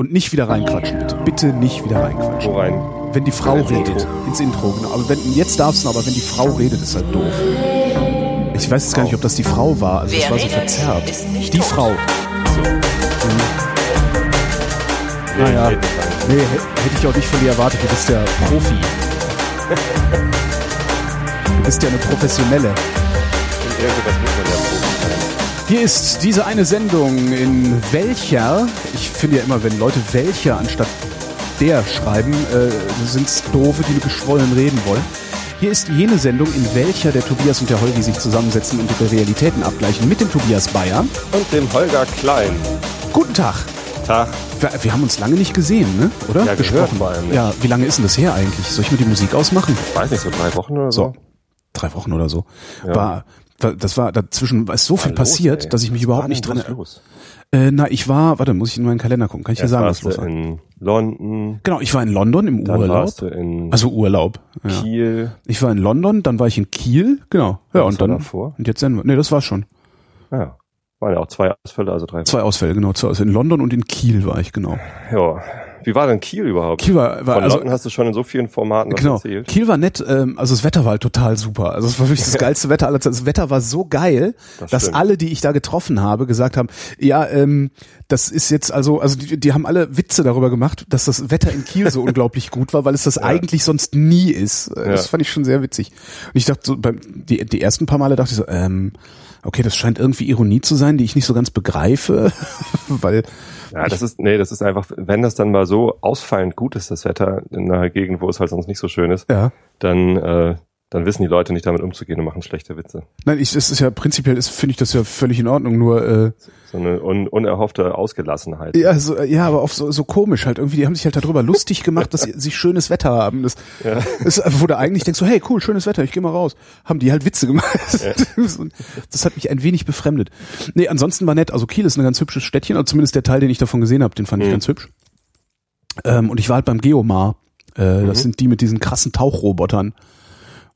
Und nicht wieder reinquatschen, bitte. Bitte nicht wieder reinquatschen. Wo rein? Wenn die Frau Ins redet. Intro. Ins Intro, genau. Aber wenn, jetzt darfst du, aber wenn die Frau redet, ist halt doof. Ich weiß jetzt gar nicht, ob das die Frau war. Also Wer das war so verzerrt. ist nicht die tot. Frau. Nee, Naja. geht nicht rein. Nee, hä- hätte ich auch nicht von dir erwartet. Du bist ja Profi. Du bist ja eine Professionelle. Und Hier ist diese eine Sendung, in welcher, ich finde ja immer, wenn Leute welcher anstatt der schreiben, äh, sind es Doofe, die mit geschwollen reden wollen. Hier ist jene Sendung, in welcher der Tobias und der Holgi sich zusammensetzen und ihre Realitäten abgleichen mit dem Tobias Bayer. Und dem Holger Klein. Guten Tag. Tag. Wir, wir haben uns lange nicht gesehen, ne? oder? Ja, gehört vor allem nicht. Ja, wie lange ist denn das her eigentlich? Soll ich mir die Musik ausmachen? Ich weiß nicht, so drei Wochen oder so. So. Drei Wochen oder so. Ja. War, war- das war dazwischen ist so viel Los, passiert, ey. dass ich mich Was überhaupt war nicht dran los? Äh, na, ich war, warte, muss ich in meinen Kalender gucken? Kann ich dir Erst sagen, was los war? in London, Genau, ich war in London im dann Urlaub. warst du in Also Urlaub. Ja. Kiel. Ich war in London, dann war ich in Kiel, genau. Ja, Was und dann. davor? Und jetzt sind wir. Nee, das war schon. Ja. Waren ja auch zwei Ausfälle, also drei. Zwei Ausfälle, genau. Zwei Ausfälle. In London und in Kiel war ich, genau. Ja. Wie war denn Kiel überhaupt? Kiel war, war Von also, London hast du schon in so vielen Formaten genau. erzählt. Kiel war nett, ähm, also das Wetter war halt total super. Also es war wirklich das geilste Wetter aller Zeiten. Das Wetter war so geil, Das dass alle, die ich da getroffen habe, gesagt haben, ja, ähm, das ist jetzt also, also die, die haben alle Witze darüber gemacht, dass das Wetter in Kiel so unglaublich gut war, weil es das eigentlich sonst nie ist. Äh, Das Ja. fand ich schon sehr witzig. Und ich dachte so, beim, die, die ersten paar Male dachte ich so, ähm, okay, das scheint irgendwie Ironie zu sein, die ich nicht so ganz begreife, weil Ja, das ist, nee, das ist einfach, wenn das dann mal so ausfallend gut ist, das Wetter in einer Gegend, wo es halt sonst nicht so schön ist, ja. dann, äh, dann wissen die Leute nicht damit umzugehen und machen schlechte Witze. Nein, ich, das ist ja prinzipiell ist finde ich das ja völlig in Ordnung, nur äh, So eine un unerhoffte Ausgelassenheit. Ja, so, ja, aber auch so, so komisch halt. Irgendwie, die haben sich halt darüber lustig gemacht, dass sie, schönes Wetter haben. Das, das wo du eigentlich denkst, so, hey, cool, schönes Wetter, ich geh mal raus. Haben die halt Witze gemacht. Und Das hat mich ein wenig befremdet. Nee, ansonsten war nett. Also Kiel ist ein ganz hübsches Städtchen, also zumindest der Teil, den ich davon gesehen habe, den fand ich Mhm. ganz hübsch. Ähm, und ich war halt beim Geomar. Äh, Das sind die mit diesen krassen Tauchrobotern,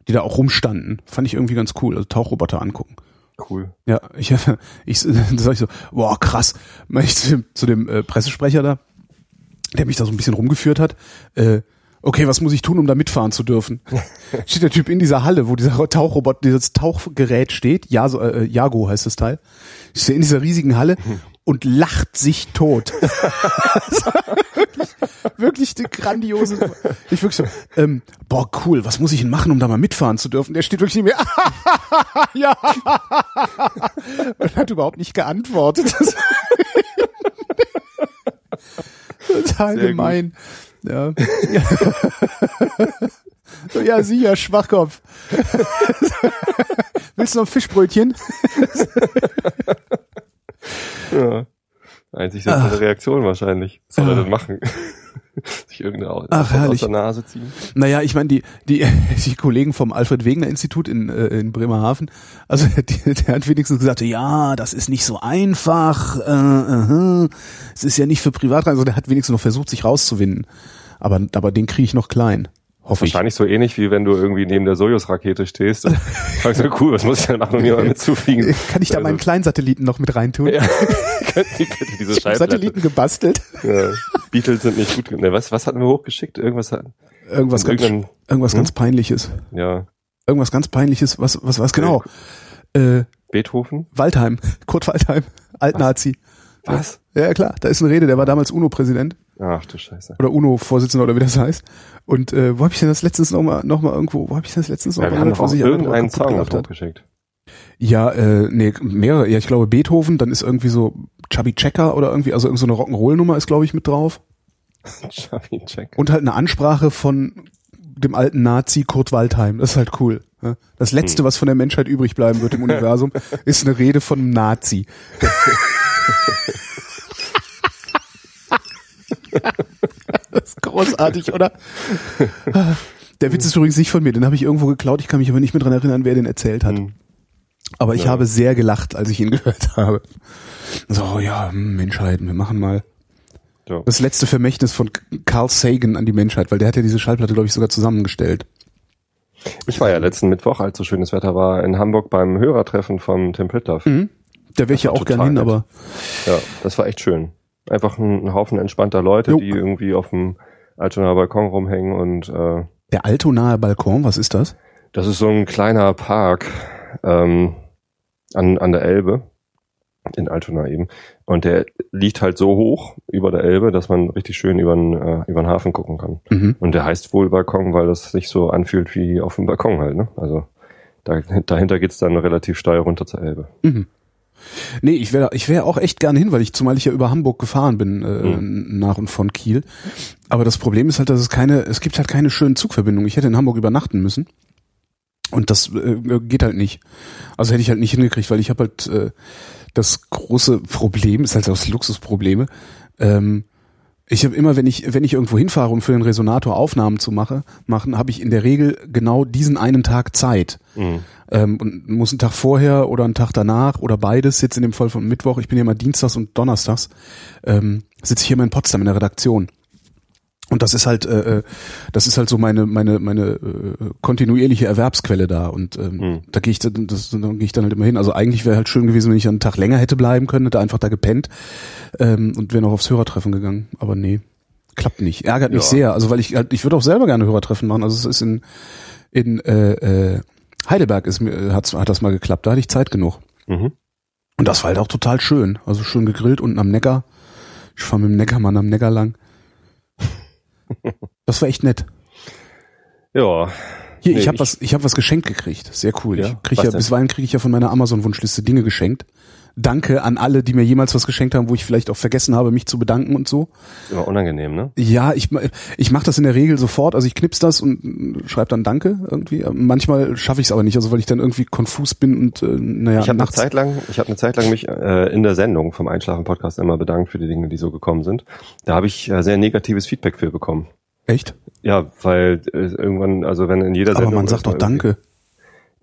die da auch rumstanden. Fand ich irgendwie ganz cool. Also Tauchroboter angucken. Cool. Ja, ich, ich sag ich so, boah, krass. Ich zu dem, zu dem äh, Pressesprecher da, der mich da so ein bisschen rumgeführt hat. Äh, okay, was muss ich tun, um da mitfahren zu dürfen? Steht der Typ in dieser Halle, wo dieser Tauchrobot, dieses Tauchgerät steht, Jaso, äh, Jago heißt das Teil. Steht in dieser riesigen Halle und lacht sich tot. wirklich eine grandiose. Ich wirklich so, ähm, boah, cool, was muss ich denn machen, um da mal mitfahren zu dürfen? Der steht wirklich neben mir, ja, und hat überhaupt nicht geantwortet. Total Sehr gemein. Ja. so, ja, sicher, Schwachkopf. Willst du noch ein Fischbrötchen? Ja. Einzig sinnvolle Reaktion wahrscheinlich. Was soll er denn machen? Sich irgendeine aus, Ach, aus der Nase ziehen? Naja, ich meine, die, die, die Kollegen vom Alfred Wegener Institut in, äh, in Bremerhaven, also die, der hat wenigstens gesagt, ja, das ist nicht so einfach, äh, äh, es ist ja nicht für Privatreisen, also der hat wenigstens noch versucht, sich rauszuwinden. Aber, aber den kriege ich noch klein. Hoffe ich. Wahrscheinlich so ähnlich wie wenn du irgendwie neben der Sojus-Rakete stehst. sagst so, cool, was muss ich denn machen, um hier mal mitzufliegen? Kann ich da meinen kleinen Satelliten noch mit reintun? Also- Ja, könnte diese Ich hab Scheiße. Satelliten gebastelt. Ja, Beatles sind nicht gut. Ne, was, was hatten wir hochgeschickt? Irgendwas hat, Irgendwas ganz, irgendwas Hm? ganz peinliches. ja, Irgendwas ganz peinliches. Was, was, was genau? Äh, Beethoven? Waldheim. Kurt Waldheim. Altnazi. Was? Ja, klar. Da ist eine Rede. Der war damals UNO-Präsident. Ach du Scheiße. oder UNO-Vorsitzender oder wie das heißt. Und äh, wo habe ich denn das letztens noch mal, noch mal irgendwo, wo habe ich denn das letztens noch Ja, wir mal haben einer irgendeinen Song hochgeschickt. Ja, äh, nee, mehrere. Ja, ich glaube Beethoven, dann ist irgendwie so Chubby Checker oder irgendwie, also irgend so eine Rock'n'Roll-Nummer ist, glaube ich, mit drauf. Chubby Check. Und halt eine Ansprache von dem alten Nazi Kurt Waldheim. Das ist halt cool. ne? Das Letzte, Hm. was von der Menschheit übrig bleiben wird im Universum, ist eine Rede von einem Nazi. das ist großartig, oder? Der Witz ist übrigens nicht von mir, den habe ich irgendwo geklaut. Ich kann mich aber nicht mehr dran erinnern, wer den erzählt hat. Hm. Aber ich Ja. habe sehr gelacht, als ich ihn gehört habe. So, ja, hm, Menschheit, wir machen mal Ja. das letzte Vermächtnis von Carl Sagan an die Menschheit, weil der hat ja diese Schallplatte, glaube ich, sogar zusammengestellt. Ich war ja letzten Mittwoch, als so schönes Wetter war, in Hamburg beim Hörertreffen vom Tim Pritloff. Mhm. Da wäre ich ja auch gern total hin, nett. aber Ja, das war echt schön. Einfach ein, ein Haufen entspannter Leute, Jo. die irgendwie auf dem Altonaer Balkon rumhängen und äh, Der Altonaer Balkon, was ist das? das ist so ein kleiner Park ähm, an, an der Elbe, in Altona eben. Und der liegt halt so hoch über der Elbe, dass man richtig schön über den, äh, über den Hafen gucken kann. Mhm. Und der heißt wohl Balkon, weil das sich so anfühlt wie auf dem Balkon halt. Ne? Also da, dahinter geht's dann relativ steil runter zur Elbe. Mhm. Nee, ich wäre ich wär auch echt gern hin, weil ich, zumal ich ja über Hamburg gefahren bin, äh, Mhm. nach und von Kiel. Aber das Problem ist halt, dass es keine, es gibt halt keine schönen Zugverbindungen. Ich hätte in Hamburg übernachten müssen. Und das äh, geht halt nicht. Also hätte ich halt nicht hingekriegt, weil ich habe halt äh, das große Problem, ist halt das Luxusprobleme. Ähm, ich habe immer, wenn ich, wenn ich irgendwo hinfahre, um für den Resonator Aufnahmen zu mache, machen, habe ich in der Regel genau diesen einen Tag Zeit. Mhm. Ähm, und muss einen Tag vorher oder einen Tag danach oder beides, jetzt in dem Fall von Mittwoch, ich bin ja immer dienstags und donnerstags, ähm, sitze ich hier immer in Potsdam in der Redaktion. Und das ist halt, äh, äh, das ist halt so meine meine meine äh, kontinuierliche Erwerbsquelle da und ähm, Hm. da gehe ich dann, das, dann gehe ich dann halt immer hin. Also eigentlich wäre halt schön gewesen, wenn ich einen Tag länger hätte bleiben können, hätte einfach da gepennt ähm, und wäre noch aufs Hörertreffen gegangen. Aber nee, klappt nicht. Ärgert mich Ja. sehr. Also weil ich halt, ich würde auch selber gerne Hörertreffen machen. Also es ist in in äh, äh, Heidelberg ist mir hat hat das mal geklappt. Da hatte ich Zeit genug. Mhm. Und das war halt auch total schön. Also schön gegrillt unten am Neckar. Ich fahre mit dem Neckarmann am Neckar lang. Das war echt nett. Ja, Hier, Nee, ich habe was, ich habe was geschenkt gekriegt. Sehr cool. Ja? Ich krieg ja denn? bisweilen kriege ich ja von meiner Amazon-Wunschliste Dinge geschenkt. Danke an alle, die mir jemals was geschenkt haben, wo ich vielleicht auch vergessen habe, mich zu bedanken und so. ist immer unangenehm, ne? Ja, ich, ich mache das in der Regel sofort. Also ich knips das und schreibe dann Danke irgendwie. Manchmal schaffe ich es aber nicht, also weil ich dann irgendwie konfus bin und äh, naja, ich habe eine. Zeit lang, ich habe eine Zeit lang mich äh, in der Sendung vom Einschlafen Podcast immer bedankt für die Dinge, die so gekommen sind. Da habe ich äh, sehr negatives Feedback für bekommen. Echt? Ja, weil äh, irgendwann, also wenn in jeder Aber Sendung man sagt doch Danke.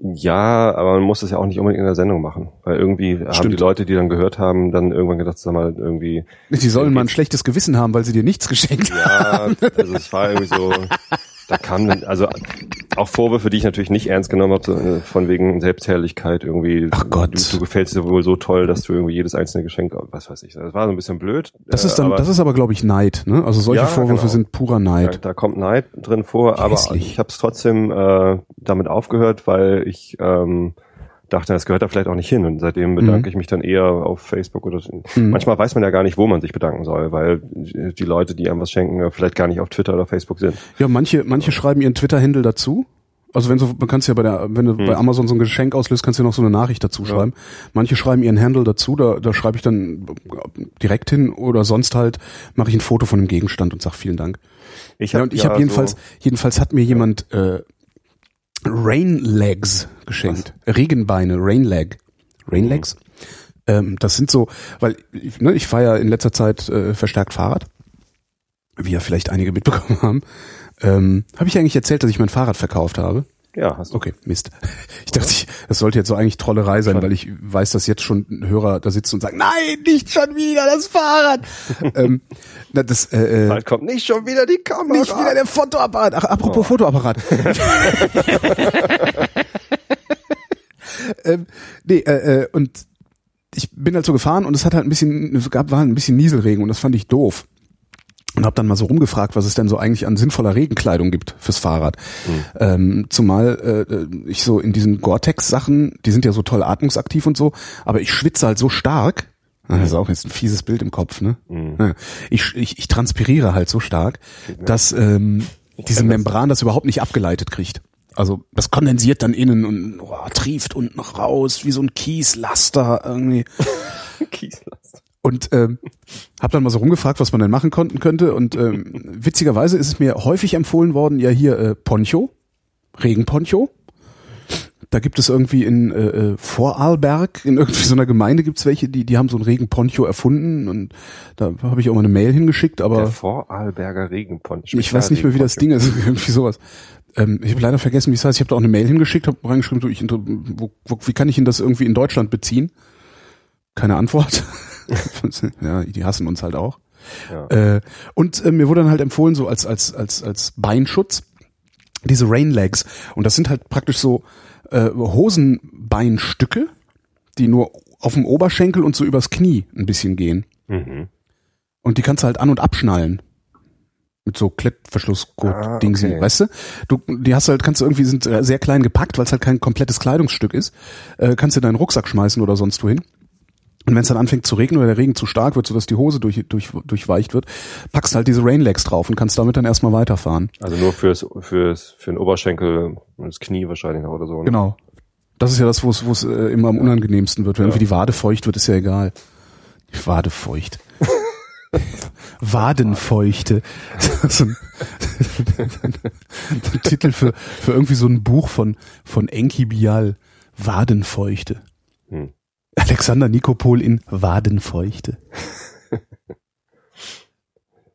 Ja, aber man muss das ja auch nicht unbedingt in der Sendung machen, weil irgendwie haben Stimmt. die Leute, die dann gehört haben, dann irgendwann gedacht, sag mal irgendwie, Die sollen mal ein schlechtes Gewissen haben, weil sie dir nichts geschenkt haben. ja, also es war irgendwie so, da kam dann, also auch Vorwürfe, die ich natürlich nicht ernst genommen habe, äh, von wegen Selbstherrlichkeit irgendwie. Ach Gott. Du, du gefällst dir wohl so toll, dass du irgendwie jedes einzelne Geschenk, was weiß ich. Das war so ein bisschen blöd. Das äh, ist dann, aber das ist aber, glaube ich, Neid. Ne? Also solche Ja, Vorwürfe genau. sind purer Neid. da kommt Neid drin vor, aber Hässlich. ich habe es trotzdem äh, damit aufgehört, weil ich ähm, dachte, das gehört da vielleicht auch nicht hin. Und seitdem bedanke Mhm. ich mich dann eher auf Facebook oder so. Mhm. Manchmal weiß man ja gar nicht, wo man sich bedanken soll, weil die Leute, die einem was schenken, ja vielleicht gar nicht auf Twitter oder Facebook sind. Ja, manche, manche schreiben ihren Twitter-Handle dazu. Also wenn so, man kannst ja bei der, wenn du bei Amazon so ein Geschenk auslöst, kannst du ja noch so eine Nachricht dazu schreiben. Manche schreiben ihren Handle dazu, da, da schreibe ich dann direkt hin oder sonst halt mache ich ein Foto von dem Gegenstand und sag vielen Dank. Ich Ja, hab und ich habe jedenfals, So, jedenfalls hat mir jemand äh, Rain Legs geschenkt. Regenbeine, Rain Leg. Rain Legs. Ähm, das sind so, weil ich, ne, ich fahre ja in letzter Zeit äh, verstärkt Fahrrad, wie ja vielleicht einige mitbekommen haben. Ähm, habe ich eigentlich erzählt, dass ich mein Fahrrad verkauft habe? Ja, hast du. Okay, Mist. Ich dachte, ich, das sollte jetzt so eigentlich Trollerei sein, weil ich weiß, dass jetzt schon ein Hörer da sitzt und sagt, nein, nicht schon wieder das Fahrrad. ähm, na, das, äh, äh, Bald kommt nicht schon wieder die Kamera. nicht wieder der Fotoapparat. Ach, apropos Oh. Fotoapparat. ähm, nee, äh, äh, und ich bin halt so gefahren und es hat halt ein bisschen, es gab, war ein bisschen Nieselregen und das fand ich doof. Und habe dann mal so rumgefragt, was es denn so eigentlich an sinnvoller Regenkleidung gibt fürs Fahrrad. Ähm, zumal äh, ich so in diesen Gore-Tex-Sachen, die sind ja so toll atmungsaktiv und so, aber ich schwitze halt so stark. Ah, Das ist auch jetzt ein fieses Bild im Kopf, ne? Ja. Ich, ich, ich transpiriere halt so stark, dass ähm, diese. Membran das überhaupt nicht abgeleitet kriegt. Also das kondensiert dann innen und oh, trieft unten raus, wie so ein Kieslaster irgendwie. Kieslast. Und ähm, habe dann mal so rumgefragt, was man denn machen konnten könnte. Und ähm, witzigerweise ist es mir häufig empfohlen worden, ja hier äh, Poncho, Regenponcho. Da gibt es irgendwie in äh, äh, Vorarlberg, in irgendwie so einer Gemeinde gibt's welche, die, die haben so ein Regenponcho erfunden. Und da habe ich auch mal eine Mail hingeschickt, Der aber Vorarlberger Regenpont. ich weiß nicht mehr, wie das Ding ist. Irgendwie sowas. Ähm, ich habe leider vergessen, wie es heißt. Ich habe da auch eine Mail hingeschickt, habe reingeschrieben, so, ich, wo, wo, wie kann ich Ihnen das irgendwie in Deutschland beziehen? Keine Antwort. ja, die hassen uns halt auch. Ja. Äh, und äh, mir wurde dann halt empfohlen, so als, als, als, als Beinschutz, diese Rain Legs. Und das sind halt praktisch so äh, Hosenbeinstücke, die nur auf dem Oberschenkel und so übers Knie ein bisschen gehen. Mhm. Und die kannst du halt an- und abschnallen. Mit so Klettverschlussgurt-Dingsi, Ah, okay. weißt du? Du, die hast du halt, kannst du irgendwie, sind äh, sehr klein gepackt, weil es halt kein komplettes Kleidungsstück ist. Äh, kannst du in deinen Rucksack schmeißen oder sonst wohin. Und wenn es dann anfängt zu regnen oder der Regen zu stark wird, sodass die Hose durch, durch, durchweicht wird, packst halt diese Rainlegs drauf und kannst damit dann erstmal weiterfahren. Also nur fürs, fürs, für den Oberschenkel und das Knie wahrscheinlich noch oder so. Ne? Genau. Das ist ja das, wo es äh, immer am unangenehmsten wird. Wenn Ja. irgendwie die Wade feucht wird, ist ja egal. Die Wade feucht. Wadenfeuchte. so ein, ein Titel für, für irgendwie so ein Buch von, von Enki Bial. Wadenfeuchte. Hm. Alexander Nikopol in Wadenfeuchte.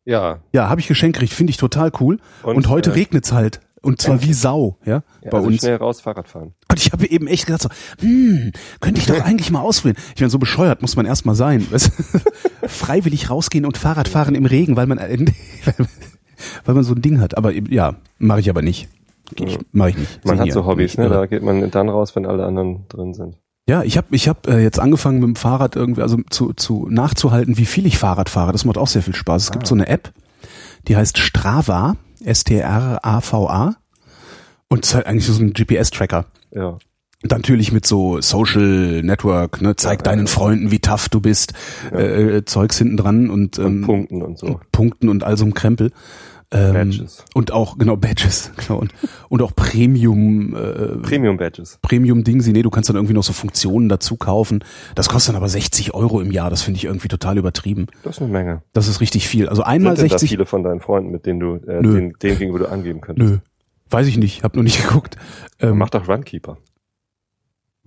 Ja. Ja, habe ich geschenkt gekriegt, finde ich total cool. Und, heute äh, regnet's halt. Und zwar wie Sau, ja, ja, bei also uns. schnell raus Fahrrad fahren. Und ich habe eben echt gedacht so, hm, könnte ich doch eigentlich mal ausprobieren. Ich meine, so bescheuert muss man erstmal sein. Weißt? Freiwillig rausgehen und Fahrrad fahren im Regen, weil man, weil man so ein Ding hat. Aber ja, mache ich aber nicht. Ich, mache ich nicht. Man Sind hat hier so Hobbys, ne? Da geht man dann raus, wenn alle anderen drin sind. Ja, ich habe ich hab, äh, jetzt angefangen mit dem Fahrrad irgendwie, also zu, zu nachzuhalten, wie viel ich Fahrrad fahre. Das macht auch sehr viel Spaß. Es gibt so eine App, die heißt Strava, S-T-R-A-V-A. Und es ist halt eigentlich so ein GPS-Tracker. Ja. Und natürlich mit so Social Network, ne, zeig Ja, deinen ja. Freunden, wie tough du bist, äh, Zeugs hinten dran und, Und ähm, Punkten und so. und Punkten und all so ein Krempel. Ähm, Badges. Und auch, genau, Badges, genau. Und, und auch Premium, äh, Premium Badges. Premium Ding, nee, du kannst dann irgendwie noch so Funktionen dazu kaufen. Das kostet dann aber 60 Euro im Jahr. Das finde ich irgendwie total übertrieben. Das ist eine Menge. Das ist richtig viel. Also einmal Sind denn da 60. viele von deinen Freunden, mit denen du, äh, Nö. den, denen gegenüber du angeben könntest? Nö. Weiß ich nicht. Hab noch nicht geguckt. Ähm, Mach doch Runkeeper.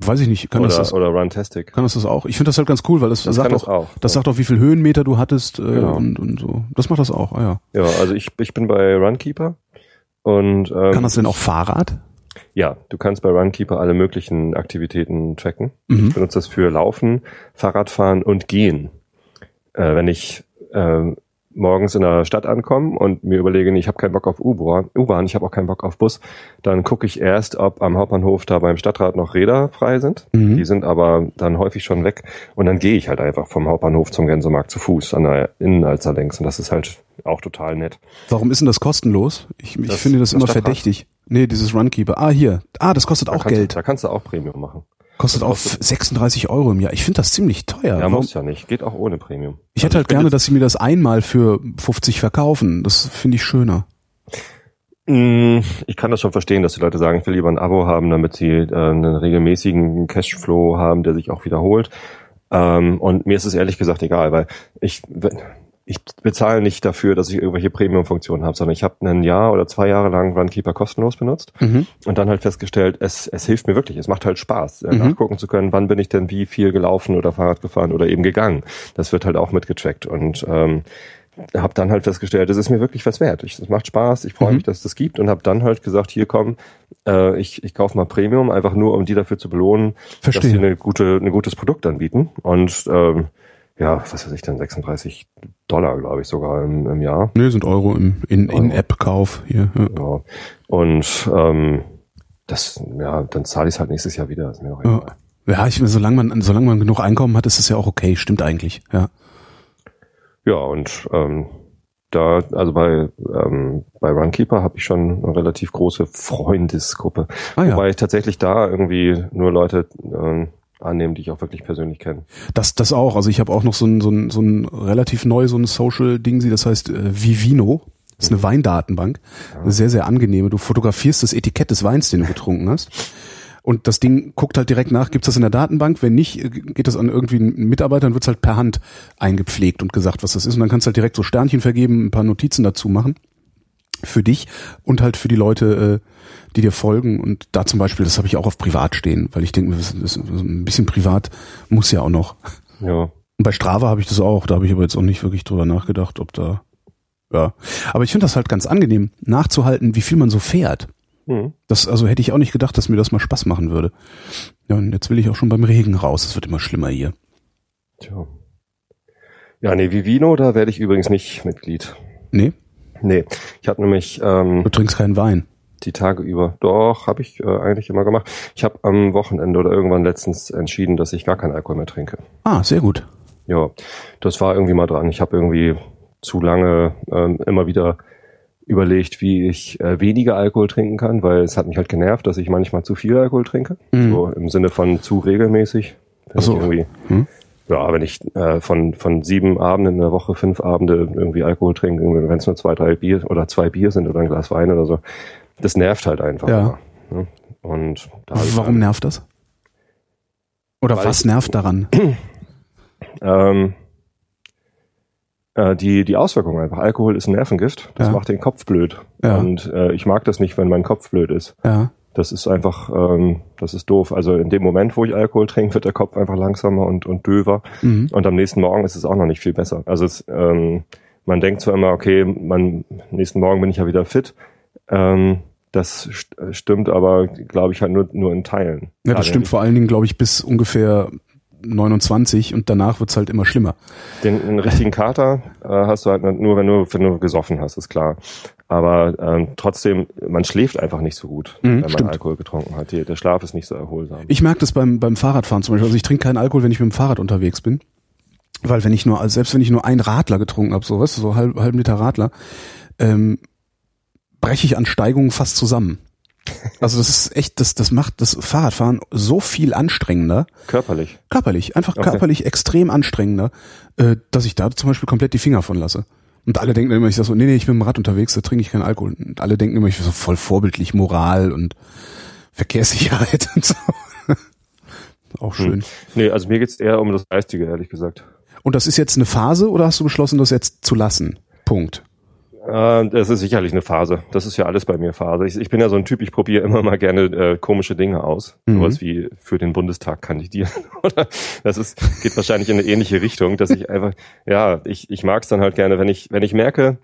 Weiß ich nicht. Kann das, Oder, das, oder Runtastic. kann das das auch? Ich finde das halt ganz cool, weil das, Das sagt auch, das auch. Das sagt auch, wie viel Höhenmeter du hattest äh, Genau. und, und so. Das macht das auch, ah, ja. Ja, also ich, ich bin bei Runkeeper und ähm, Kann das denn auch Fahrrad? ja, du kannst bei Runkeeper alle möglichen Aktivitäten tracken. Mhm. Ich benutze das für Laufen, Fahrradfahren und Gehen. Äh, wenn ich ähm, morgens in der Stadt ankomme und mir überlege, ich habe keinen Bock auf U-Bahn, ich habe auch keinen Bock auf Bus, dann gucke ich erst, ob am Hauptbahnhof da beim Stadtrat noch Räder frei sind. Mhm. Die sind aber dann häufig schon weg und dann gehe ich halt einfach vom Hauptbahnhof zum Gänsemarkt zu Fuß an der Innenalster längs und das ist halt auch total nett. Warum ist denn das kostenlos? Ich, ich Das- finde das, immer Stadtrat. verdächtig. Nee, dieses Runkeeper. Ah, hier. Ah, das kostet Da auch kannst, Geld. Da kannst du auch Premium machen. Kostet auch 36 Euro im Jahr. Ich finde das ziemlich teuer. Ja, Warum? muss ja nicht. Geht auch ohne Premium. Ich hätte Also halt bin gerne, dass sie mir das einmal für 50 verkaufen. Das finde ich schöner. Mm, Ich kann das schon verstehen, dass die Leute sagen, ich will lieber ein Abo haben, damit sie äh, einen regelmäßigen Cashflow haben, der sich auch wiederholt. Ähm, und mir ist es ehrlich gesagt egal, weil ich ich bezahle nicht dafür, dass ich irgendwelche Premium-Funktionen habe, sondern ich habe ein Jahr oder zwei Jahre lang Runkeeper kostenlos benutzt Mhm. und dann halt festgestellt, es, es hilft mir wirklich, es macht halt Spaß, äh, Mhm. nachgucken zu können, wann bin ich denn wie viel gelaufen oder Fahrrad gefahren oder eben gegangen. Das wird halt auch mitgetrackt und ähm, habe dann halt festgestellt, es ist mir wirklich was wert. Es macht Spaß, ich freue Mhm. mich, dass es das gibt und habe dann halt gesagt, hier komm, äh, ich, ich kaufe mal Premium, einfach nur, um die dafür zu belohnen, dass sie Verstehe. eine gute, ein gutes Produkt anbieten. Und ähm, ja, was weiß ich denn, 36 Dollar, glaube ich, sogar im, im Jahr. Nö, sind Euro im in, in App-Kauf hier. Ja. Ja. Und ähm, das, ja, dann zahle ich es halt nächstes Jahr wieder. Ist mir auch Ja. egal. Ja, ich, solange man, solange man genug Einkommen hat, ist es ja auch okay. Stimmt eigentlich. Ja. Ja, und ähm, da, also bei, ähm, bei Runkeeper habe ich schon eine relativ große Freundesgruppe. Ah ja. Wobei ich tatsächlich da irgendwie nur Leute ähm, annehmen, die ich auch wirklich persönlich kenne. Das, das auch. Also ich habe auch noch so ein, so ein, so ein relativ neu so ein Social-Ding, das heißt äh, Vivino. Das ist eine Weindatenbank. Eine sehr, sehr angenehme. Du fotografierst das Etikett des Weins, den du getrunken hast. Und das Ding guckt halt direkt nach, gibt's das in der Datenbank? Wenn nicht, äh, geht das an irgendwie einen Mitarbeiter und wird's halt per Hand eingepflegt und gesagt, was das ist. Und dann kannst du halt direkt so Sternchen vergeben, ein paar Notizen dazu machen. Für dich und halt für die Leute, äh, die dir folgen. Und da zum Beispiel, das habe ich auch auf privat stehen, weil ich denke, das ein bisschen privat muss ja auch noch. Ja. Und bei Strava habe ich das auch, da habe ich aber jetzt auch nicht wirklich drüber nachgedacht, ob da. Ja. Aber ich finde das halt ganz angenehm, nachzuhalten, wie viel man so fährt. Hm. Das, also hätte ich auch nicht gedacht, dass mir das mal Spaß machen würde. Ja, und jetzt will ich auch schon beim Regen raus. Es wird immer schlimmer hier. Tja. Ja, nee, Vivino, da werde ich übrigens nicht Mitglied. Nee, Nee, ich habe nämlich ähm, du trinkst keinen Wein. die Tage über, doch, habe ich äh, eigentlich immer gemacht. Ich habe am Wochenende oder irgendwann letztens entschieden, dass ich gar keinen Alkohol mehr trinke. Ah, sehr gut. Ja, das war irgendwie mal dran. Ich habe irgendwie zu lange ähm, immer wieder überlegt, wie ich äh, weniger Alkohol trinken kann, weil es hat mich halt genervt, dass ich manchmal zu viel Alkohol trinke. Mhm. So im Sinne von zu regelmäßig. Ach so. Hm? Ja, wenn ich äh, von, von sieben Abenden in der Woche fünf Abende irgendwie Alkohol trinke, wenn es nur zwei, drei Bier oder zwei Bier sind oder ein Glas Wein oder so, das nervt halt einfach. Ja. immer, ne? Und ich Warum nervt das? Oder was ich- nervt daran? Ähm, äh, die, die Auswirkungen einfach. Alkohol ist ein Nervengift. Das Ja. macht den Kopf blöd. Ja. Und äh, ich mag das nicht, wenn mein Kopf blöd ist. Ja. Das ist einfach, ähm, das ist doof. Also in dem Moment, wo ich Alkohol trinke, wird der Kopf einfach langsamer und, und döver. Mhm. Und am nächsten Morgen ist es auch noch nicht viel besser. Also es, ähm, man denkt zwar immer, okay, man, nächsten Morgen bin ich ja wieder fit. Ähm, das st stimmt aber, glaube ich, halt nur, nur in Teilen. Ja, das stimmt vor allen Dingen, glaube ich, bis ungefähr 29 und danach wird's halt immer schlimmer. Den, den richtigen Kater äh, hast du halt nur, wenn du, wenn du gesoffen hast, ist klar. Aber ähm, trotzdem, man schläft einfach nicht so gut, Mhm, wenn man stimmt. Alkohol getrunken hat. Die, der Schlaf ist nicht so erholsam. Ich merke das beim, beim Fahrradfahren zum Beispiel. Also ich trinke keinen Alkohol, wenn ich mit dem Fahrrad unterwegs bin. Weil wenn ich nur, also selbst wenn ich nur einen Radler getrunken habe, so weißt du, so halb, halben Liter Radler, ähm, breche ich an Steigungen fast zusammen. Also das ist echt, das, das macht das Fahrradfahren so viel anstrengender, Körperlich. körperlich, einfach Okay. körperlich extrem anstrengender, äh, dass ich da zum Beispiel komplett die Finger von lasse. Und alle denken immer, ich sag so, nee, nee, ich bin mit dem Rad unterwegs, da trinke ich keinen Alkohol. Und alle denken immer, ich bin so voll vorbildlich, Moral und Verkehrssicherheit und so. Auch schön. Nee, also mir geht's eher um das Geistige, ehrlich gesagt. Und das ist jetzt eine Phase oder hast du beschlossen, das jetzt zu lassen? Punkt. Äh, das ist sicherlich eine Phase. Das ist ja alles bei mir Phase. Ich, ich bin ja so ein Typ, ich probiere immer mal gerne äh, komische Dinge aus. Mhm. Sowas wie für den Bundestag kandidieren. Oder das ist, geht wahrscheinlich in eine ähnliche Richtung, dass ich einfach, ja, ich, ich mag es dann halt gerne, wenn ich, wenn ich merke,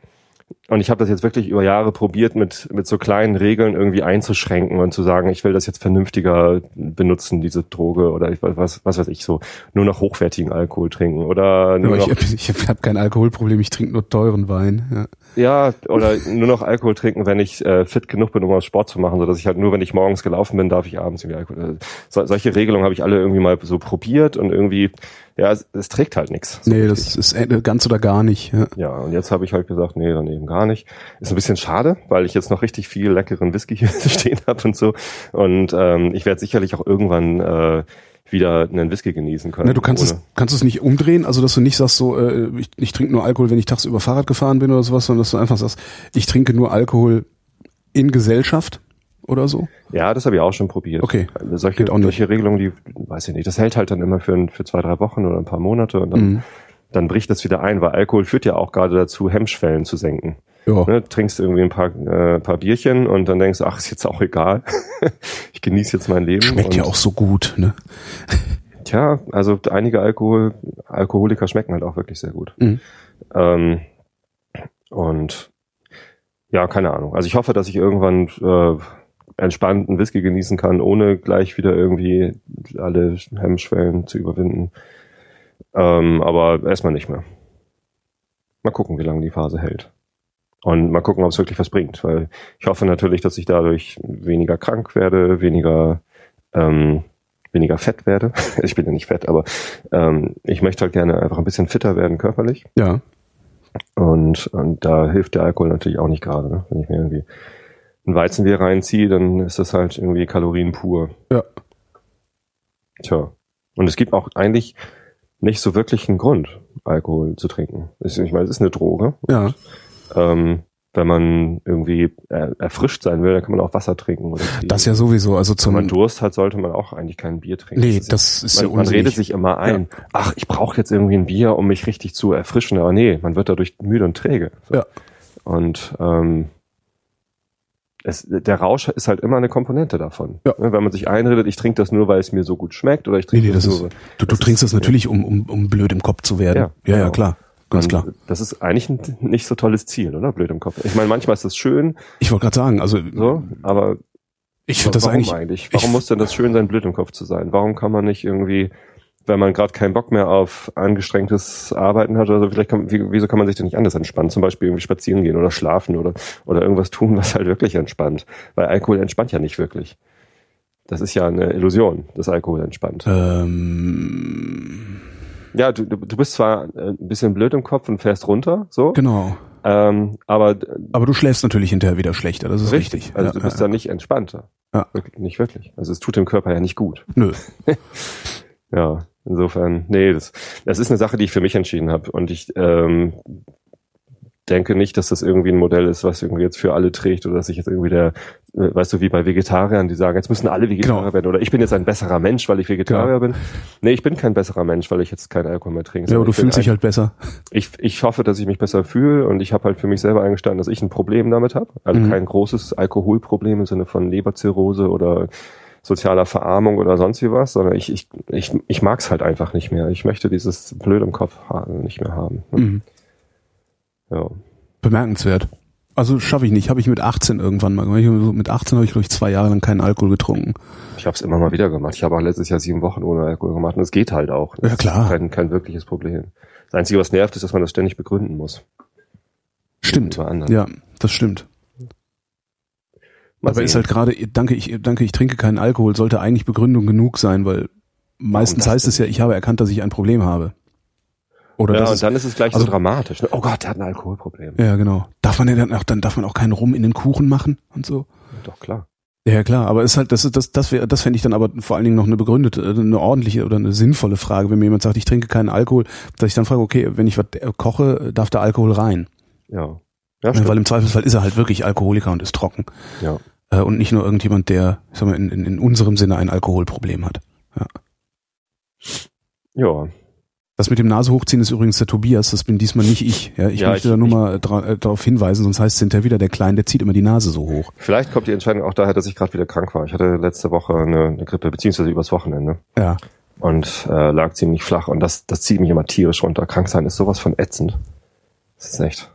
und ich habe das jetzt wirklich über Jahre probiert, mit, mit so kleinen Regeln irgendwie einzuschränken und zu sagen, ich will das jetzt vernünftiger benutzen, diese Droge, oder ich, was, was weiß ich so, nur noch hochwertigen Alkohol trinken oder nur Ja, noch ich ich habe hab kein Alkoholproblem, ich trinke nur teuren Wein. Ja. Ja, oder nur noch Alkohol trinken, wenn ich äh, fit genug bin, um mal Sport zu machen, so dass ich halt nur, wenn ich morgens gelaufen bin, darf ich abends irgendwie Alkohol. äh, So, solche Regelungen habe ich alle irgendwie mal so probiert und irgendwie, ja, es, es trägt halt nichts. So Nee, richtig. das ist äh, ganz oder gar nicht. Ja. Ja, und jetzt habe ich halt gesagt, nee, dann eben gar nicht. Ist ein bisschen schade, weil ich jetzt noch richtig viel leckeren Whisky hier stehen habe und so. Und ähm, ich werde sicherlich auch irgendwann äh, wieder einen Whisky genießen können. Na, du kannst ohne- es, kannst es nicht umdrehen, also dass du nicht sagst, so, äh, ich, ich trinke nur Alkohol, wenn ich tagsüber Fahrrad gefahren bin oder sowas, sondern dass du einfach sagst, ich trinke nur Alkohol in Gesellschaft oder so. Ja, das habe ich auch schon probiert. Okay. Solche, Geht auch nicht. solche Regelungen, die weiß ich nicht, das hält halt dann immer für, für zwei, drei Wochen oder ein paar Monate und dann, Mhm. dann bricht das wieder ein, weil Alkohol führt ja auch gerade dazu, Hemmschwellen zu senken. Ja. Ne, trinkst irgendwie ein paar, äh, paar Bierchen und dann denkst du, ach, ist jetzt auch egal. ich genieße jetzt mein Leben. Schmeckt ja auch so gut, ne? Tja, also einige Alkohol, Alkoholiker schmecken halt auch wirklich sehr gut. Mhm. Ähm, und ja, keine Ahnung. Also ich hoffe, dass ich irgendwann äh, entspannt einen Whisky genießen kann, ohne gleich wieder irgendwie alle Hemmschwellen zu überwinden. Ähm, aber erstmal nicht mehr. Mal gucken, wie lange die Phase hält. Und mal gucken, ob es wirklich was bringt. Weil ich hoffe natürlich, dass ich dadurch weniger krank werde, weniger, ähm, weniger fett werde. ich bin ja nicht fett, aber ähm, ich möchte halt gerne einfach ein bisschen fitter werden körperlich. Ja. Und, und da hilft der Alkohol natürlich auch nicht gerade. Ne? Wenn ich mir irgendwie ein Weizenbier reinziehe, dann ist das halt irgendwie Kalorien pur. Ja. Tja. Und es gibt auch eigentlich nicht so wirklich einen Grund, Alkohol zu trinken. Ich meine, es ist eine Droge. Ja. Ähm, wenn man irgendwie erfrischt sein will, dann kann man auch Wasser trinken. Oder Tee. Das ja sowieso, also Wenn man zum, Durst hat, sollte man auch eigentlich kein Bier trinken. nee, ist ja- das ist ja man, man redet unsinnig. sich immer ein, ach, ich brauche jetzt irgendwie ein Bier, um mich richtig zu erfrischen. Aber nee, man wird dadurch müde und träge. So. Ja. Und ähm, es, der Rausch ist halt immer eine Komponente davon. Ja. Ne, Wenn man sich einredet, ich trinke das nur, weil es mir so gut schmeckt, oder ich Nee, trinke nee, das das ist, nur. du, du das trinkst ist- das natürlich, um, um, um blöd im Kopf zu werden. Ja, ja, ja genau. klar. Ganz klar. Das ist eigentlich ein nicht so tolles Ziel, oder? Blöd im Kopf. Ich meine, manchmal ist das schön, Ich wollte gerade sagen, also so, aber ich finde das warum eigentlich, Warum ich- muss denn das schön sein, blöd im Kopf zu sein? Warum kann man nicht irgendwie, wenn man gerade keinen Bock mehr auf angestrengtes Arbeiten hat oder so, vielleicht kann, wie, wieso kann man sich denn nicht anders entspannen? Zum Beispiel irgendwie spazieren gehen oder schlafen oder, oder irgendwas tun, was halt wirklich entspannt. Weil Alkohol entspannt ja nicht wirklich. Das ist ja eine Illusion, dass Alkohol entspannt. ähm, Ja, du, du bist zwar äh, ein bisschen blöd im Kopf und fährst runter, so, Genau. ähm, aber Aber du schläfst natürlich hinterher wieder schlechter, das ist richtig. Also ja, du bist ja, da nicht entspannter. Ja. Wirklich, nicht wirklich. Also es tut dem Körper ja nicht gut. Nö. Ja, insofern, nee, das, das ist eine Sache, die ich für mich entschieden habe. Und ich ähm, denke nicht, dass das irgendwie ein Modell ist, was irgendwie jetzt für alle trägt oder dass ich jetzt irgendwie der, äh, weißt du, wie bei Vegetariern, die sagen, jetzt müssen alle Vegetarier Genau. werden oder ich bin jetzt ein besserer Mensch, weil ich Vegetarier bin. Nee, ich bin kein besserer Mensch, weil ich jetzt keinen Alkohol mehr trinke. Ja, aber du fühlst dich halt besser. ich, ich hoffe, dass ich mich besser fühle und ich habe halt für mich selber eingestanden, dass ich ein Problem damit habe. Also Mhm. kein großes Alkoholproblem im Sinne von Leberzirrhose oder sozialer Verarmung oder sonst wie was, sondern ich, ich, ich, ich mag es halt einfach nicht mehr. Ich möchte dieses Blöd im Kopf nicht mehr haben. Mhm. Ja. Bemerkenswert. Also schaffe ich nicht. Habe ich mit 18 irgendwann mal gemacht. Mit 18 habe ich, glaube ich, zwei Jahre lang keinen Alkohol getrunken. Ich habe es immer mal wieder gemacht. Ich habe auch letztes Jahr sieben Wochen ohne Alkohol gemacht und es geht halt auch. Das Ja, klar. Ist kein, kein wirkliches Problem. Das Einzige, was nervt, ist, dass man das ständig begründen muss. Stimmt. Ja, das stimmt. Mal Aber ist sehen. halt gerade, danke, ich, danke, ich trinke keinen Alkohol, sollte eigentlich Begründung genug sein, weil meistens heißt es ja, ich habe erkannt, dass ich ein Problem habe. Oder ja, und ist, dann ist es gleich also- so dramatisch. Ne? Oh Gott, der hat ein Alkoholproblem. ja, genau. Darf man denn dann auch, dann darf man auch keinen Rum in den Kuchen machen und so? Doch, klar. Ja, klar, aber ist halt, das ist, das, das wäre, das fände ich dann aber vor allen Dingen noch eine begründete, äh, eine ordentliche oder eine sinnvolle Frage, wenn mir jemand sagt, ich trinke keinen Alkohol, dass ich dann frage, okay, wenn ich was äh, koche, darf da Alkohol rein? Ja. Ja, Ja, stimmt. weil im Zweifelsfall ist er halt wirklich Alkoholiker und ist trocken. ja. Äh, und nicht nur irgendjemand, der, ich sag mal, in, in, in unserem Sinne ein Alkoholproblem hat. Ja, Das mit dem Nase hochziehen ist übrigens der Tobias, das bin diesmal nicht ich. Ja, ich Ja, möchte ich- da nur mal äh, darauf hinweisen, sonst heißt es hinterher wieder, der Kleine, der zieht immer die Nase so hoch. vielleicht kommt die Entscheidung auch daher, dass ich gerade wieder krank war. Ich hatte letzte Woche eine, eine Grippe, beziehungsweise übers Wochenende Ja. und äh, lag ziemlich flach und das, das zieht mich immer tierisch runter. Krank sein ist sowas von ätzend. Das ist echt.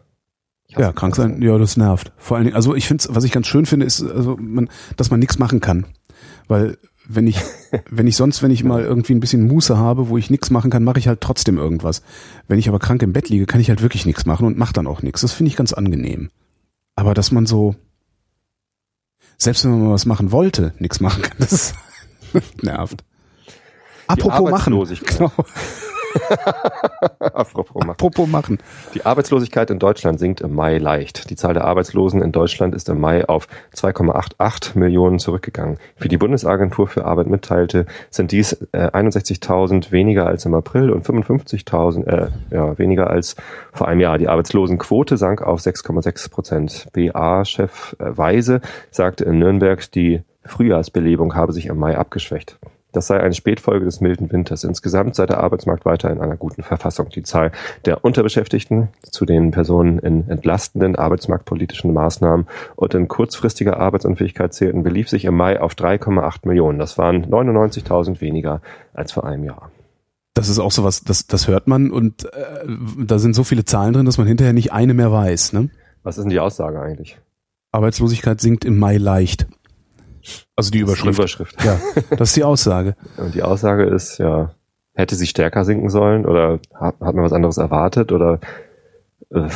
Ja, krank sein, ja, das nervt. Vor allen Dingen, also ich finde, was ich ganz schön finde, ist, also man, dass man nichts machen kann. Weil wenn ich, wenn ich sonst, wenn ich mal irgendwie ein bisschen Muße habe, wo ich nichts machen kann, mache ich halt trotzdem irgendwas. Wenn ich aber krank im Bett liege, kann ich halt wirklich nichts machen und mache dann auch nichts. Das finde ich ganz angenehm. Aber dass man so, selbst wenn man mal was machen wollte, nichts machen kann, das nervt. Apropos machen. Genau. Apropos machen. Apropos machen. Die Arbeitslosigkeit in Deutschland sinkt im Mai leicht. Die Zahl der Arbeitslosen in Deutschland ist im Mai auf 2,88 Millionen zurückgegangen. Wie die Bundesagentur für Arbeit mitteilte, sind dies äh, 61.000 weniger als im April und 55.000 äh, ja, weniger als vor einem Jahr. Die Arbeitslosenquote sank auf 6,6 Prozent. BA-Chef äh, Weise sagte in Nürnberg, die Frühjahrsbelebung habe sich im Mai abgeschwächt. Das sei eine Spätfolge des milden Winters. Insgesamt sei der Arbeitsmarkt weiter in einer guten Verfassung. Die Zahl der Unterbeschäftigten, zu den Personen in entlastenden arbeitsmarktpolitischen Maßnahmen und in kurzfristiger Arbeitsunfähigkeit zählten, belief sich im Mai auf 3,8 Millionen. Das waren 99.000 weniger als vor einem Jahr. Das ist auch sowas, das, das hört man und äh, da sind so viele Zahlen drin, dass man hinterher nicht eine mehr weiß. Ne? Was ist denn die Aussage eigentlich? Arbeitslosigkeit sinkt im Mai leicht. Also die Das ist die Überschrift. Überschrift. Ja, das ist die Aussage. Und die Aussage ist, ja, hätte sie stärker sinken sollen oder hat, hat man was anderes erwartet oder äh,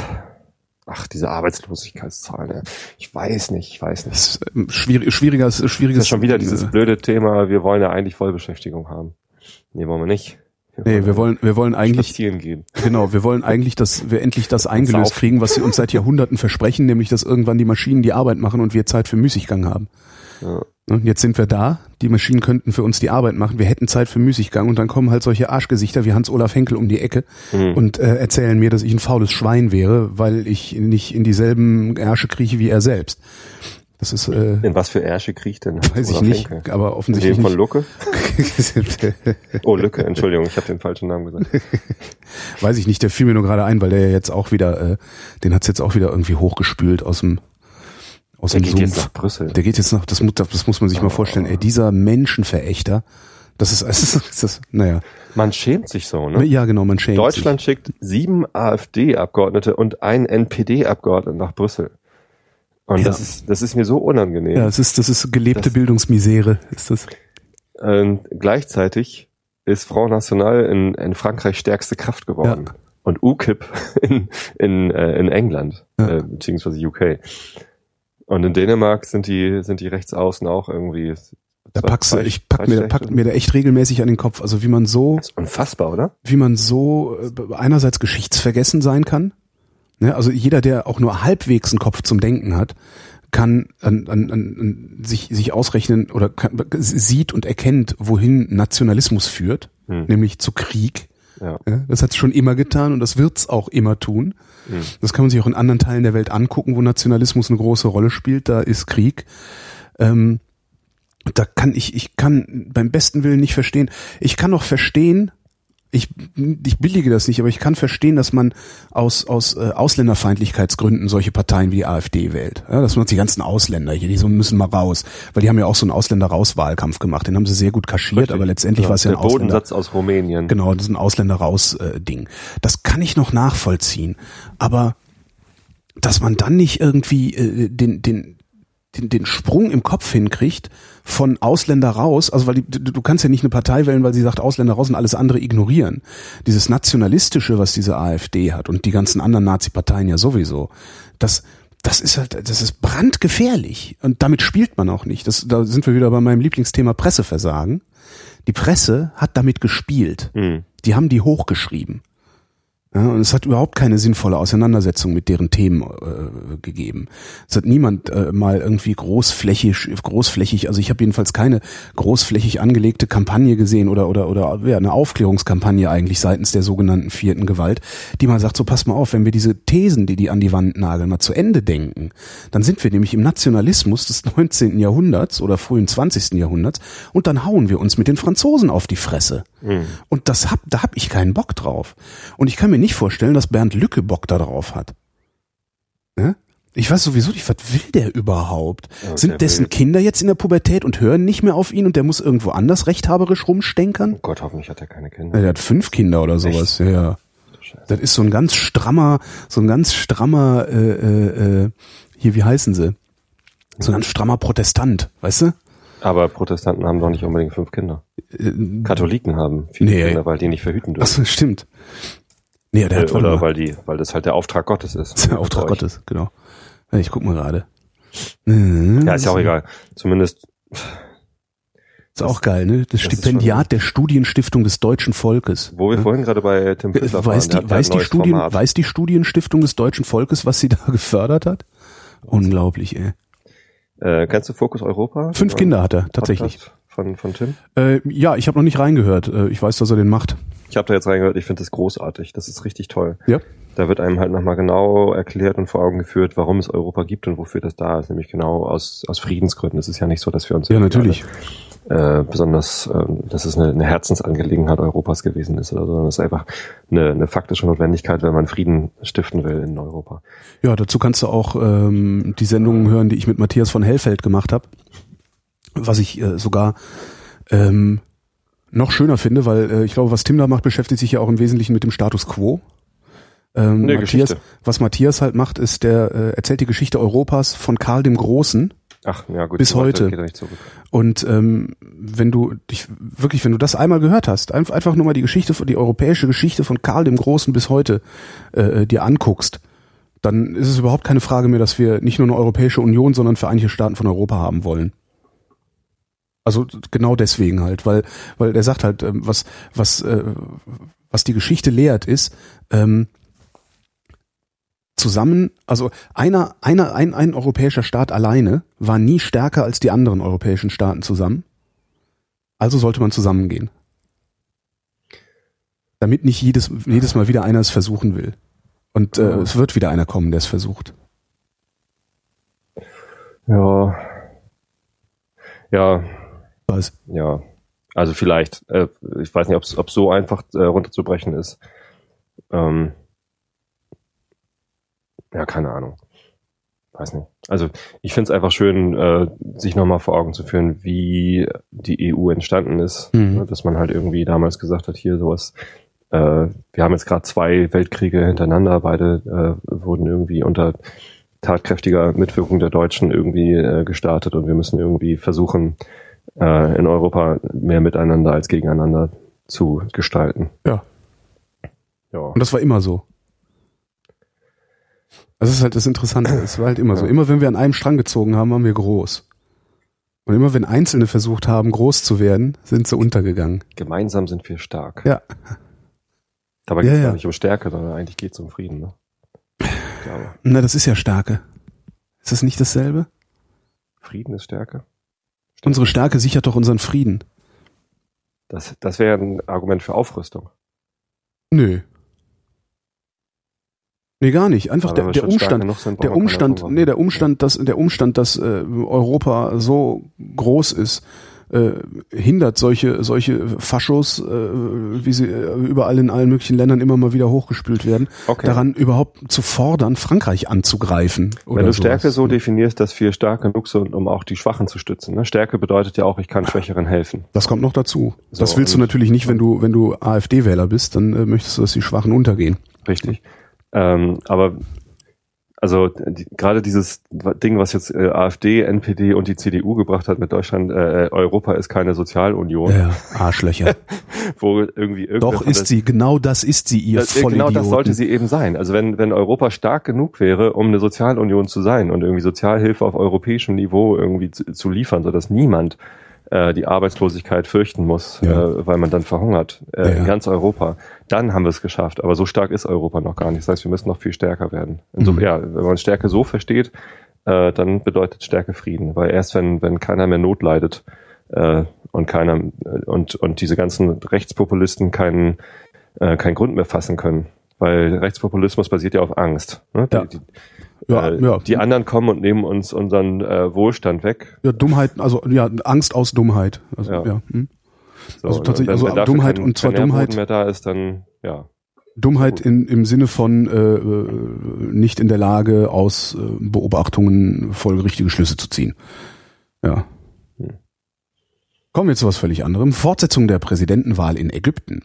ach, diese Arbeitslosigkeitszahlen. Ja. Ich weiß nicht, ich weiß nicht. Das ist ähm, schwierig, schwieriger, Das schwieriges. ist schon wieder dieses äh, blöde Thema, wir wollen ja eigentlich Vollbeschäftigung haben. Nee, wollen wir nicht. Nee, wir wollen, wir wollen eigentlich, gehen. genau, wir wollen eigentlich, dass wir endlich das eingelöst kriegen, was sie uns seit Jahrhunderten versprechen, nämlich, dass irgendwann die Maschinen die Arbeit machen und wir Zeit für Müßiggang haben. Ja. Ne, Jetzt sind wir da, die Maschinen könnten für uns die Arbeit machen, wir hätten Zeit für Müßiggang und dann kommen halt solche Arschgesichter wie Hans-Olaf Henkel um die Ecke Mhm. und äh, erzählen mir, dass ich ein faules Schwein wäre, weil ich nicht in dieselben Ärsche krieche wie er selbst. Das ist, äh, In was für Ärsche kriecht denn? weiß ich nicht, Henke? aber In offensichtlich dem von. Lucke? Oh, Lücke, Entschuldigung, ich habe den falschen Namen gesagt. weiß ich nicht, der fiel mir nur gerade ein, weil der ja jetzt auch wieder, äh, den hat's jetzt auch wieder irgendwie hochgespült aus dem aus Der geht jetzt Sumpf. nach Brüssel. Der geht jetzt noch, das, muss- das muss man sich mal vorstellen. Ey, dieser Menschenverächter, das ist, das ist, das naja. Man schämt sich so, ne? Ja, genau, man schämt Deutschland schickt sieben AfD-Abgeordnete und einen NPD-Abgeordneten nach Brüssel. Und Ja. das ist, das ist mir so unangenehm. sich. Ja, es ist, das ist gelebte Das- Bildungsmisere, ist das. Ähm, gleichzeitig ist Front National in, in Frankreich stärkste Kraft geworden. Und UKIP in, in, äh, in England, Ja. äh, beziehungsweise UK. Und in Dänemark sind die, sind die Rechtsaußen auch irgendwie Da packst du, ich pack mir, pack mir da echt regelmäßig an den Kopf. Also wie man so, Das ist unfassbar, oder? wie man so äh, einerseits geschichtsvergessen sein kann. Ne? Also jeder, der auch nur halbwegs einen Kopf zum Denken hat, kann an, an, an, an sich, sich ausrechnen oder kann, sieht und erkennt, wohin Nationalismus führt, Hm. nämlich zu Krieg. Ja. Das hat es schon immer getan und das wird's auch immer tun. Hm. Das kann man sich auch in anderen Teilen der Welt angucken, wo Nationalismus eine große Rolle spielt. Da ist Krieg. Ähm, da kann ich, ich kann beim besten Willen nicht verstehen. Ich kann auch verstehen, ich, ich billige das nicht, aber ich kann verstehen, dass man aus, aus äh, Ausländerfeindlichkeitsgründen solche Parteien wie die AfD wählt. Ja, dass man die ganzen Ausländer hier, die so müssen mal raus. Weil die haben ja auch so einen Ausländer-Raus-Wahlkampf gemacht. Den haben sie sehr gut kaschiert, Richtig. aber letztendlich war es ja ein der Ausländer. Bodensatz aus Rumänien. Genau, das ist ein Ausländer raus äh, Ding. Das kann ich noch nachvollziehen, aber dass man dann nicht irgendwie äh, den den den, den Sprung im Kopf hinkriegt von Ausländer raus, also weil die, du, kannst ja nicht eine Partei wählen, weil sie sagt Ausländer raus und alles andere ignorieren. Dieses nationalistische, was diese AfD hat und die ganzen anderen Nazi-Parteien ja sowieso, das das ist halt, das ist brandgefährlich und damit spielt man auch nicht. Das, da sind wir wieder bei meinem Lieblingsthema Presseversagen. Die Presse hat damit gespielt. Hm. Die haben die hochgeschrieben. Ja, und es hat überhaupt keine sinnvolle Auseinandersetzung mit deren Themen äh, gegeben. Es hat niemand äh, mal irgendwie großflächig, großflächig, also ich habe jedenfalls keine großflächig angelegte Kampagne gesehen oder oder oder ja, eine Aufklärungskampagne eigentlich seitens der sogenannten vierten Gewalt, die mal sagt, so pass mal auf, wenn wir diese Thesen, die die an die Wand nageln, mal zu Ende denken, dann sind wir nämlich im Nationalismus des 19. Jahrhunderts oder frühen 20. Jahrhunderts und dann hauen wir uns mit den Franzosen auf die Fresse. Und das hab, da hab ich keinen Bock drauf. Und ich kann mir nicht vorstellen, dass Bernd Lücke Bock da drauf hat. Ne? Ich weiß sowieso nicht, was will der überhaupt? Der Sind dessen Kinder jetzt in der Pubertät und hören nicht mehr auf ihn und der muss irgendwo anders rechthaberisch rumstenkern? Oh Gott, hoffentlich hat er keine Kinder. Ja, der hat fünf Kinder oder sowas. Ja. Das ist so ein ganz strammer, so ein ganz strammer, äh, äh, äh, hier, wie heißen sie? So ein ganz strammer Protestant, weißt du? Aber Protestanten haben doch nicht unbedingt fünf Kinder. Äh, Katholiken haben viele Nee. Kinder, weil die nicht verhüten dürfen. Achso, stimmt. Nee, der Äh, hat Oder mal. weil die, weil das halt der Auftrag Gottes ist. Das ist der Auftrag. Gottes, genau. Ja, Ich guck mal gerade. Ja, ist ja auch egal. Zumindest, Ist auch geil, ne? Das ist Stipendiat der Studienstiftung des deutschen Volkes. wo wir vorhin gerade bei Tim Äh, Fitzler Weiß die, ja weiß, die Studien, Format. weiß die Studienstiftung des deutschen Volkes, was sie da gefördert hat? Unglaublich, ey. Äh, kennst du Fokus Europa? Fünf Kinder hat er, tatsächlich. Podcast Von, von Tim? Äh, ja, ich habe noch nicht reingehört. Äh, ich weiß, dass er den macht. Ich habe da jetzt reingehört, ich finde das großartig. Das ist richtig toll. Ja. Da wird einem halt nochmal genau erklärt und vor Augen geführt, warum es Europa gibt und wofür das da ist. Nämlich genau aus, aus Friedensgründen. Es ist ja nicht so, dass wir uns Ja, natürlich. Äh, besonders, ähm, dass es eine, eine Herzensangelegenheit Europas gewesen ist, oder so, sondern es ist einfach eine, eine faktische Notwendigkeit, wenn man Frieden stiften will in Europa. Ja, dazu kannst du auch ähm, die Sendungen hören, die ich mit Matthias von Hellfeld gemacht habe. Was ich äh, sogar ähm, noch schöner finde, weil äh, ich glaube, was Tim da macht, beschäftigt sich ja auch im Wesentlichen mit dem Status quo. Ähm, Matthias, Geschichte. was Matthias halt macht, ist, der äh, erzählt die Geschichte Europas von Karl dem Großen. Ach, ja gut. Bis heute. Er. Und ähm, wenn du dich wirklich, wenn du das einmal gehört hast, einf- einfach nur mal die Geschichte, die europäische Geschichte von Karl dem Großen bis heute äh, dir anguckst, dann ist es überhaupt keine Frage mehr, dass wir nicht nur eine Europäische Union, sondern Vereinigte Staaten von Europa haben wollen. Also genau deswegen halt, weil weil der sagt halt, ähm, was was äh, was die Geschichte lehrt ist, ähm, zusammen, also einer, einer, ein, ein europäischer Staat alleine war nie stärker als die anderen europäischen Staaten zusammen. Also sollte man zusammengehen. Damit nicht jedes, jedes Mal wieder einer es versuchen will. Und äh, es wird wieder einer kommen, der es versucht. Ja. Ja, Was? ja. Also vielleicht, äh, ich weiß nicht, ob es so einfach äh, runterzubrechen ist. Ähm, ja, keine Ahnung. Weiß nicht. Also ich finde es einfach schön, äh, sich nochmal vor Augen zu führen, wie die EU entstanden ist. Mhm. Ne, Dass man halt irgendwie damals gesagt hat, hier sowas, äh, wir haben jetzt gerade zwei Weltkriege hintereinander, beide äh, wurden irgendwie unter tatkräftiger Mitwirkung der Deutschen irgendwie äh, gestartet und wir müssen irgendwie versuchen, äh, in Europa mehr miteinander als gegeneinander zu gestalten. Ja. Ja. Und das war immer so. Das ist halt das Interessante. Es war halt immer so. Ja. Immer wenn wir an einem Strang gezogen haben, waren wir groß. Und immer wenn Einzelne versucht haben, groß zu werden, sind sie untergegangen. Gemeinsam sind wir stark. Ja. Dabei Ja, geht es ja. nicht um Stärke, sondern eigentlich geht es um Frieden. Ne? Na, das ist ja Stärke. Ist das nicht dasselbe? Frieden ist Stärke. Unsere Stärke sichert doch unseren Frieden. Das, das wäre ein Argument für Aufrüstung. Nö. Nee, gar nicht. Einfach der, der Umstand, sind, der Umstand, nee, der Umstand, dass der Umstand, dass äh, Europa so groß ist, äh, hindert solche solche Faschos, äh, wie sie äh, überall in allen möglichen Ländern immer mal wieder hochgespült werden, Okay. daran überhaupt zu fordern, Frankreich anzugreifen. Wenn du sowas. Stärke so definierst, dass wir stark genug sind, um auch die Schwachen zu stützen. Ne? Stärke bedeutet ja auch, ich kann Schwächeren helfen. Das kommt noch dazu. So, das willst du natürlich nicht, wenn du wenn du AfD-Wähler bist, dann äh, möchtest du, dass die Schwachen untergehen. Richtig. Ähm, aber also die, gerade dieses Ding, was jetzt äh, AfD, NPD und die CDU gebracht hat mit Deutschland, äh, Europa ist keine Sozialunion, Ja, Arschlöcher. wo irgendwie Doch ist der- sie, genau das ist sie, ihr Das, äh, genau das sollte sie eben sein. Also wenn, wenn Europa stark genug wäre, um eine Sozialunion zu sein und irgendwie Sozialhilfe auf europäischem Niveau irgendwie zu, zu liefern, sodass niemand äh, die Arbeitslosigkeit fürchten muss, Ja. äh, weil man dann verhungert äh, Ja, in ganz Europa, dann haben wir es geschafft. Aber so stark ist Europa noch gar nicht. Das heißt, wir müssen noch viel stärker werden. Also, Mhm. Ja, wenn man Stärke so versteht, äh, dann bedeutet Stärke Frieden. Weil erst wenn, wenn keiner mehr Not leidet äh, und keiner und, und diese ganzen Rechtspopulisten keinen äh, keinen Grund mehr fassen können. Weil Rechtspopulismus basiert ja auf Angst. Ne? Ja. Die, die, ja, äh, ja. die anderen kommen und nehmen uns unseren äh, Wohlstand weg. ja, Dummheit, also ja, Angst aus Dummheit. Also, ja. Ja. hm. So, Also tatsächlich, also Dummheit kein- und zwar Dummheit- mehr da ist, dann ja. Dummheit in, im Sinne von äh, äh, nicht in der Lage, aus äh, Beobachtungen folgerichtige Schlüsse zu ziehen. Ja. Kommen wir zu was völlig anderem. Fortsetzung der Präsidentenwahl in Ägypten.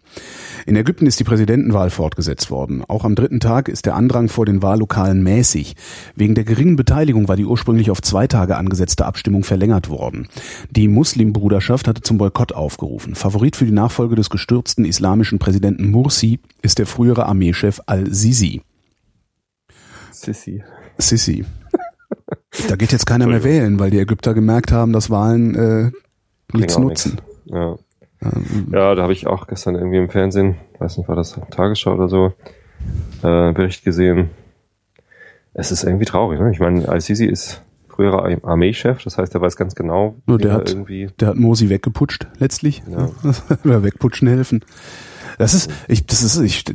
In Ägypten ist die Präsidentenwahl fortgesetzt worden. Auch am dritten Tag ist der Andrang vor den Wahllokalen mäßig. Wegen der geringen Beteiligung war die ursprünglich auf zwei Tage angesetzte Abstimmung verlängert worden. Die Muslimbruderschaft hatte zum Boykott aufgerufen. Favorit für die Nachfolge des gestürzten islamischen Präsidenten Mursi ist der frühere Armeechef Al-Sisi. Sissy. Sisi. Da geht jetzt keiner mehr wählen, weil die Ägypter gemerkt haben, dass Wahlen äh, nichts nutzen. Ja. Ähm, ja, da habe ich auch gestern irgendwie im Fernsehen, weiß nicht, war das Tagesschau oder so, äh, Bericht gesehen. Es ist irgendwie traurig. Ne? Ich meine, Al-Sisi ist früherer Ar- Armeechef, das heißt, er weiß ganz genau, Nur wie der er hat- irgendwie. Der hat Morsi weggeputscht, letztlich. Ja. Oder wegputschen helfen. Das ist, ich, das ist, ich,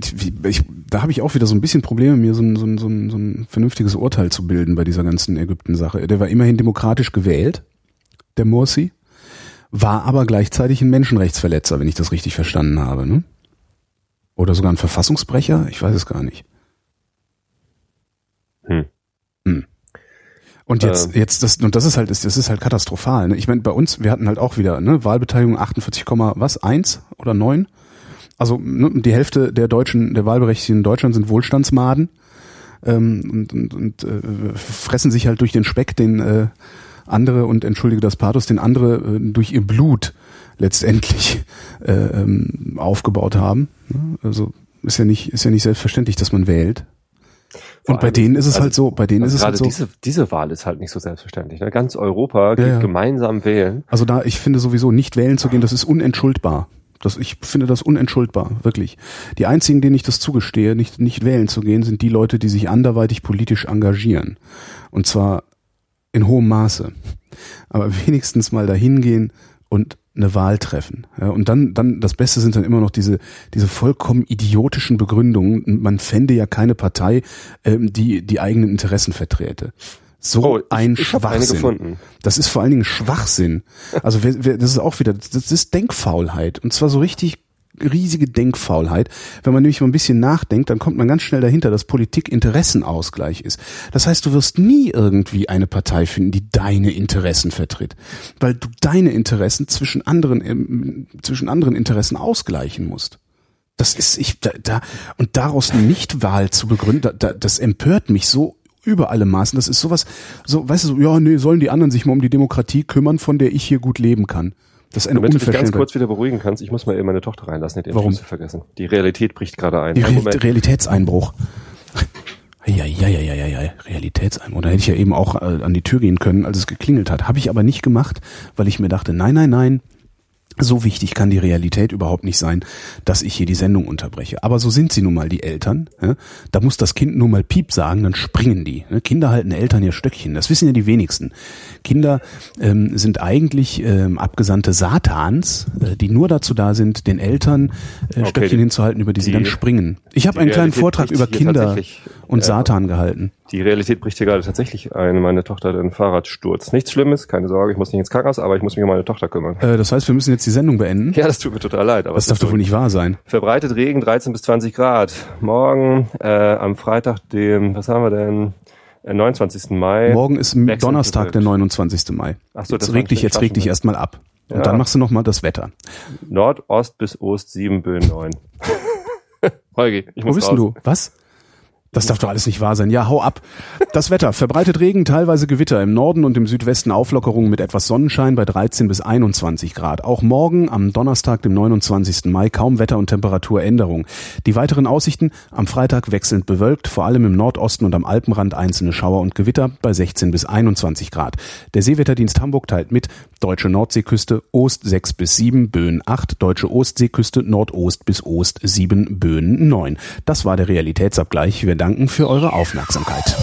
ich da habe ich auch wieder so ein bisschen Probleme, mir so ein, so, ein, so, ein, so ein vernünftiges Urteil zu bilden bei dieser ganzen Ägypten-Sache. Der war immerhin demokratisch gewählt, der Morsi, war aber gleichzeitig ein Menschenrechtsverletzer, wenn ich das richtig verstanden habe. Ne? Oder sogar ein Verfassungsbrecher, ich weiß es gar nicht. Hm. Hm. Und jetzt, Ähm. jetzt das, und das ist halt, das ist halt katastrophal. Ne? Ich meine, bei uns, wir hatten halt auch wieder ne, Wahlbeteiligung 48, was eins oder neun. Also ne, die Hälfte der Deutschen, der Wahlberechtigten in Deutschland sind Wohlstandsmaden ähm, und, und, und äh, fressen sich halt durch den Speck, den äh, andere und entschuldige das Pathos, den andere äh, durch ihr Blut letztendlich äh, ähm, aufgebaut haben. Ne? Also ist ja nicht, ist ja nicht selbstverständlich, dass man wählt. Vor Und bei denen ist es also- halt so, bei denen Also ist es halt so. diese, diese Wahl ist halt nicht so selbstverständlich. Ne? Ganz Europa geht Ja, ja. gemeinsam wählen. Also da, ich finde sowieso nicht wählen zu gehen, das ist unentschuldbar. Das, ich finde das unentschuldbar, wirklich. Die einzigen, denen ich das zugestehe, nicht, nicht wählen zu gehen, sind die Leute, die sich anderweitig politisch engagieren. Und zwar in hohem Maße. Aber wenigstens mal dahin gehen und eine Wahl treffen. Ja, und dann, dann, das Beste sind dann immer noch diese, diese vollkommen idiotischen Begründungen. Man fände ja keine Partei, ähm, die die eigenen Interessen verträte. So Oh, ich- ein ich eine Schwachsinn. gefunden. Das ist vor allen Dingen Schwachsinn. Also wer, wer, das ist auch wieder, das ist Denkfaulheit. Und zwar so richtig riesige Denkfaulheit. Wenn man nämlich mal ein bisschen nachdenkt, dann kommt man ganz schnell dahinter, dass Politik Interessenausgleich ist. Das heißt, du wirst nie irgendwie eine Partei finden, die deine Interessen vertritt. Weil du deine Interessen zwischen anderen, ähm, zwischen anderen Interessen ausgleichen musst. Das ist, ich, da, da, und daraus eine Nichtwahl zu begründen, da, da, das empört mich so über alle Maßen. Das ist sowas, so, weißt du, so, ja, nee, sollen die anderen sich mal um die Demokratie kümmern, von der ich hier gut leben kann. Das ist eine Damit du dich ganz kurz wieder beruhigen kannst, ich muss mal eben meine Tochter reinlassen, ihren Warum? Schlüssel vergessen. Die Realität bricht gerade ein. Die Real- Realitätseinbruch. Ja, ja, ja, ja, ja, ja, Realitätseinbruch. Da hätte ich ja eben auch äh, an die Tür gehen können, als es geklingelt hat. Habe ich aber nicht gemacht, weil ich mir dachte, nein, nein, nein, so wichtig kann die Realität überhaupt nicht sein, dass ich hier die Sendung unterbreche. Aber so sind sie nun mal, die Eltern. Ja? Da muss das Kind nun mal Piep sagen, dann springen die. Ne? Kinder halten Eltern ihr Stöckchen. Das wissen ja die wenigsten. Kinder ähm, sind eigentlich ähm, Abgesandte Satans, äh, die nur dazu da sind, den Eltern äh, okay, Stöckchen die, hinzuhalten, über die, die sie dann springen. Ich habe einen kleinen Vortrag über Kinder und äh, Satan gehalten. Die Realität bricht hier gerade tatsächlich ein. Meine Tochter hat einen Fahrradsturz. Nichts Schlimmes, keine Sorge, ich muss nicht ins Krankenhaus, aber ich muss mich um meine Tochter kümmern. Äh, das heißt, wir müssen jetzt die Sendung beenden? Ja, das tut mir total leid. Aber das darf doch wohl nicht wahr sein. Verbreitet Regen 13 bis 20 Grad. Morgen äh, am Freitag, dem, was haben wir denn? 29. Äh, Mai. Morgen ist Donnerstag, der 29. Mai. Ach so, jetzt reg dich, jetzt reg dich erstmal ab. Und ja. dann machst du nochmal das Wetter. Nordost bis Ost 7 Böen 9. Holgi, ich muss Wo bist raus. du? Was? Das darf doch alles nicht wahr sein. Ja, hau ab. Das Wetter. Verbreitet Regen, teilweise Gewitter. Im Norden und im Südwesten Auflockerungen mit etwas Sonnenschein bei 13 bis 21 Grad. Auch morgen, am Donnerstag, dem 29. Mai, kaum Wetter- und Temperaturänderung. Die weiteren Aussichten am Freitag wechselnd bewölkt, vor allem im Nordosten und am Alpenrand einzelne Schauer und Gewitter bei 16 bis 21 Grad. Der Seewetterdienst Hamburg teilt mit, deutsche Nordseeküste Ost 6 bis 7, Böen 8, deutsche Ostseeküste Nordost bis Ost 7, Böen 9. Das war der Realitätsabgleich. Wir danken für eure Aufmerksamkeit.